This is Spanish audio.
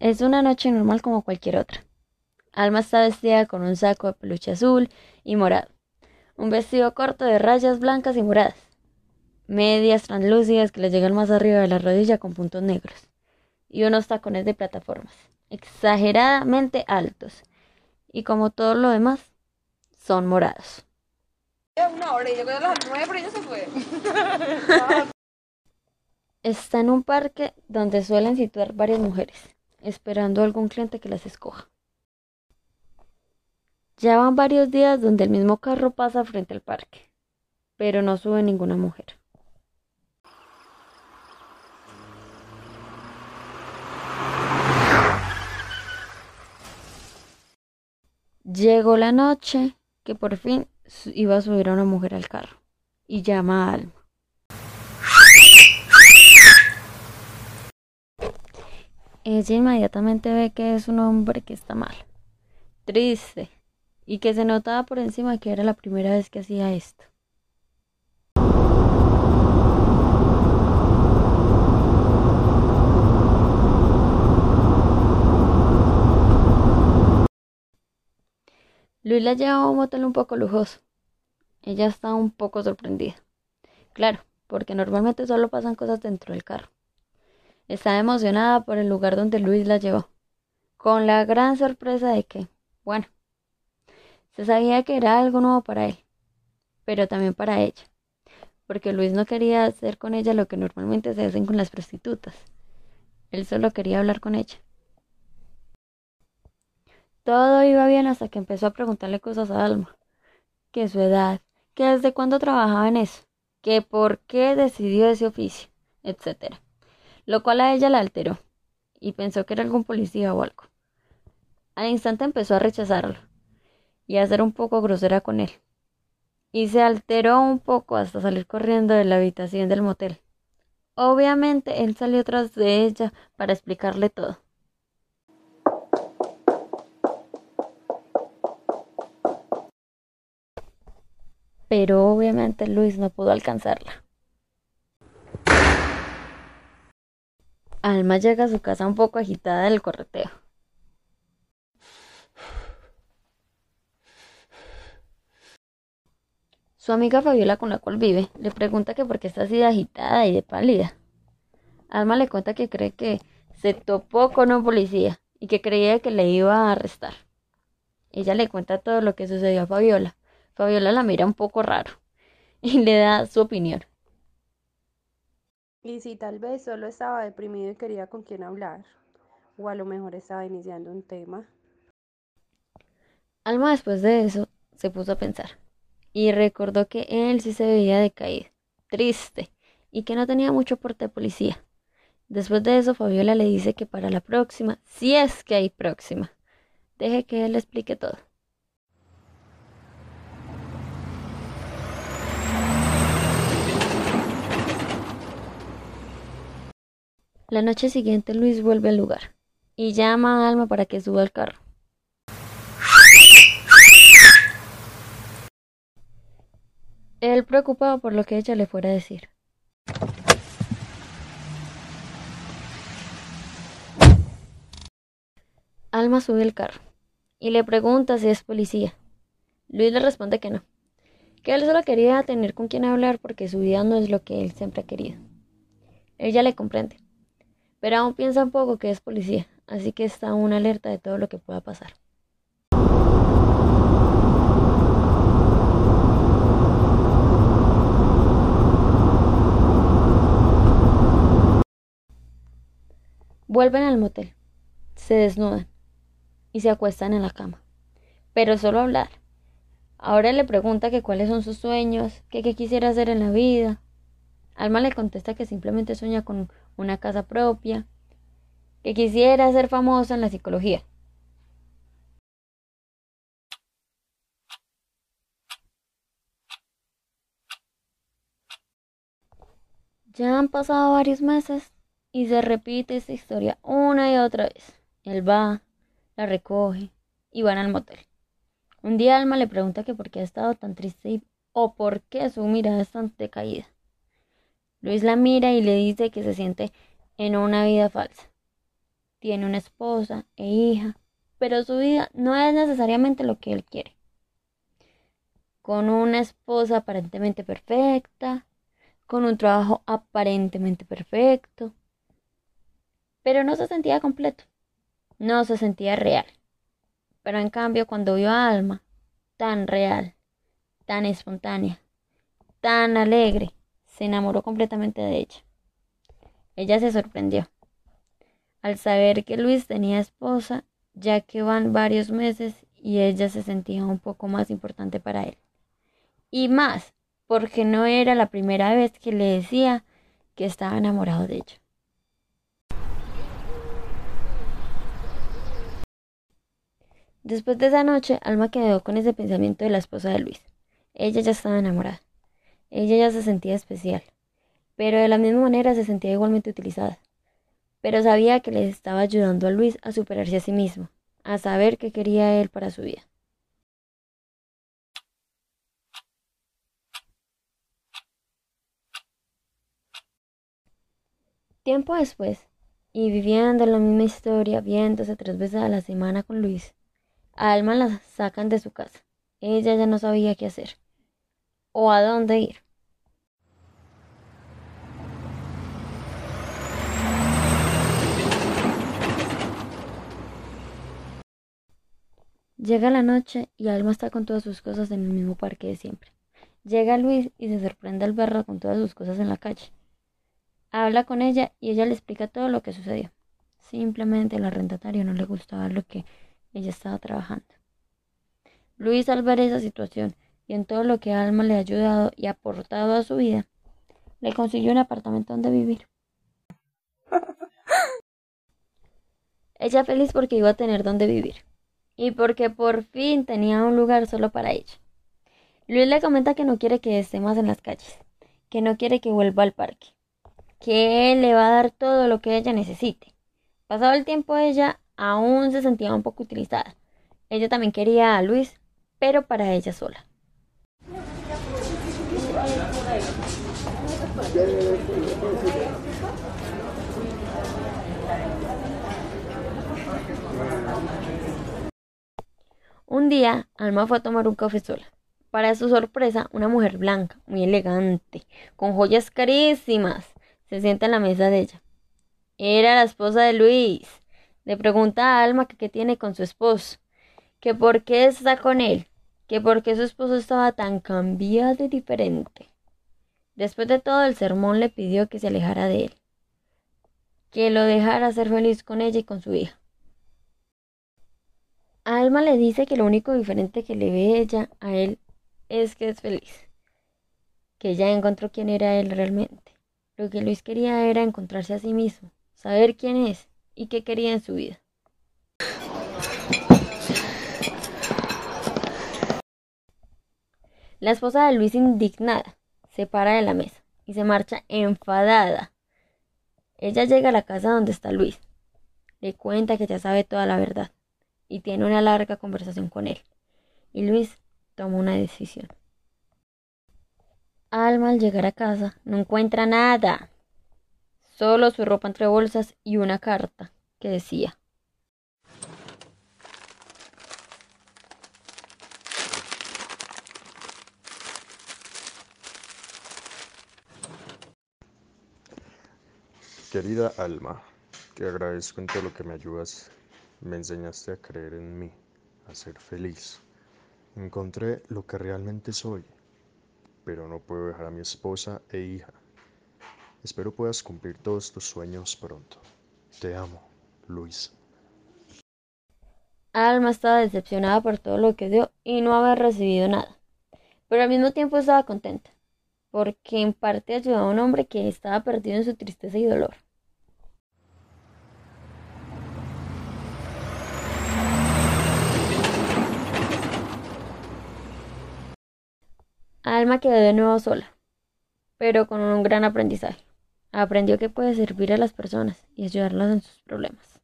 Es una noche normal como cualquier otra. Alma está vestida con un saco de peluche azul y morado, un vestido corto de rayas blancas y moradas, medias translúcidas que le llegan más arriba de la rodilla con puntos negros, y unos tacones de plataformas, exageradamente altos, y como todo lo demás, son morados. Una hora y llegó a las nueve, pero ella se fue. Está en un parque donde suelen situar varias mujeres, esperando a algún cliente que las escoja. Ya van varios días donde el mismo carro pasa frente al parque, pero no sube ninguna mujer. Llegó la noche que por fin iba a subir a una mujer al carro y llama a Alma. Ella inmediatamente ve que es un hombre que está mal, triste, y que se notaba por encima que era la primera vez que hacía esto. Luis la lleva a un motel un poco lujoso. Ella está un poco sorprendida. Claro, porque normalmente solo pasan cosas dentro del carro. Está emocionada por el lugar donde Luis la llevó, con la gran sorpresa de que, bueno, se sabía que era algo nuevo para él, pero también para ella, porque Luis no quería hacer con ella lo que normalmente se hacen con las prostitutas. Él solo quería hablar con ella. Todo iba bien hasta que empezó a preguntarle cosas a Alma, que su edad, que desde cuándo trabajaba en eso, que por qué decidió ese oficio, etcétera lo cual a ella la alteró, y pensó que era algún policía o algo. Al instante empezó a rechazarlo, y a ser un poco grosera con él, y se alteró un poco hasta salir corriendo de la habitación del motel. Obviamente él salió tras de ella para explicarle todo. Pero obviamente Luis no pudo alcanzarla. Alma llega a su casa un poco agitada del correteo. Su amiga Fabiola con la cual vive le pregunta que por qué está así de agitada y de pálida. Alma le cuenta que cree que se topó con un policía y que creía que le iba a arrestar. Ella le cuenta todo lo que sucedió a Fabiola. Fabiola la mira un poco raro y le da su opinión. Y si tal vez solo estaba deprimido y quería con quién hablar, o a lo mejor estaba iniciando un tema. Alma después de eso se puso a pensar y recordó que él sí se veía decaído, triste y que no tenía mucho porte de policía. Después de eso Fabiola le dice que para la próxima, si es que hay próxima, deje que él le explique todo. La noche siguiente Luis vuelve al lugar y llama a Alma para que suba al carro. Él preocupado por lo que ella le fuera a decir. Alma sube al carro y le pregunta si es policía. Luis le responde que no, que él solo quería tener con quien hablar porque su vida no es lo que él siempre ha querido. Ella le comprende pero aún piensa un poco que es policía, así que está aún alerta de todo lo que pueda pasar. Vuelven al motel, se desnudan y se acuestan en la cama, pero solo hablar. Ahora le pregunta que cuáles son sus sueños, que qué quisiera hacer en la vida. Alma le contesta que simplemente sueña con una casa propia, que quisiera ser famosa en la psicología. Ya han pasado varios meses y se repite esta historia una y otra vez. Él va, la recoge y van al motel. Un día Alma le pregunta que por qué ha estado tan triste o por qué su mirada es tan decaída. Luis la mira y le dice que se siente en una vida falsa. tiene una esposa e hija, pero su vida no es necesariamente lo que él quiere. Con una esposa aparentemente perfecta, con un trabajo aparentemente perfecto, pero no se sentía completo, no se sentía real. Pero en cambio, cuando vio a Alma, tan real, tan espontánea, tan alegre, se enamoró completamente de ella. Ella se sorprendió al saber que Luis tenía esposa, ya que van varios meses y ella se sentía un poco más importante para él. Y más, porque no era la primera vez que le decía que estaba enamorado de ella. Después de esa noche, Alma quedó con ese pensamiento de la esposa de Luis. Ella ya estaba enamorada. Ella ya se sentía especial. Pero de la misma manera se sentía igualmente utilizada. Pero sabía que le estaba ayudando a Luis a superarse a sí mismo, a saber qué quería él para su vida. Tiempo después, y viviendo la misma historia, viéndose tres veces a la semana con Luis, a Alma la sacan de su casa. Ella ya no sabía qué hacer o a dónde ir. Llega la noche y Alma está con todas sus cosas en el mismo parque de siempre. Llega Luis y se sorprende al verla con todas sus cosas en la calle. Habla con ella y ella le explica todo lo que sucedió. Simplemente al arrendatario no le gustaba lo que ella estaba trabajando. Luis al ver esa situación y en todo lo que Alma le ha ayudado y aportado a su vida, le consiguió un apartamento donde vivir. ella feliz porque iba a tener donde vivir y porque por fin tenía un lugar solo para ella. Luis le comenta que no quiere que esté más en las calles, que no quiere que vuelva al parque, que él le va a dar todo lo que ella necesite. Pasado el tiempo ella aún se sentía un poco utilizada. Ella también quería a Luis, pero para ella sola. Un día, Alma fue a tomar un café sola. Para su sorpresa, una mujer blanca, muy elegante, con joyas carísimas, se sienta en la mesa de ella. Era la esposa de Luis. Le pregunta a Alma que qué tiene con su esposo, que por qué está con él, que por qué su esposo estaba tan cambiado y diferente. Después de todo el sermón le pidió que se alejara de él, que lo dejara ser feliz con ella y con su hija. Alma le dice que lo único diferente que le ve ella a él es que es feliz, que ya encontró quién era él realmente. Lo que Luis quería era encontrarse a sí mismo, saber quién es y qué quería en su vida. La esposa de Luis, indignada, se para de la mesa y se marcha enfadada. Ella llega a la casa donde está Luis. Le cuenta que ya sabe toda la verdad y tiene una larga conversación con él. Y Luis toma una decisión. Alma al llegar a casa no encuentra nada, solo su ropa entre bolsas y una carta que decía Querida Alma, te agradezco en todo lo que me ayudas me enseñaste a creer en mí, a ser feliz. Encontré lo que realmente soy, pero no puedo dejar a mi esposa e hija. Espero puedas cumplir todos tus sueños pronto. Te amo, Luis. Alma estaba decepcionada por todo lo que dio y no haber recibido nada, pero al mismo tiempo estaba contenta, porque en parte ayudó a un hombre que estaba perdido en su tristeza y dolor. Alma quedó de nuevo sola, pero con un gran aprendizaje. Aprendió que puede servir a las personas y ayudarlas en sus problemas.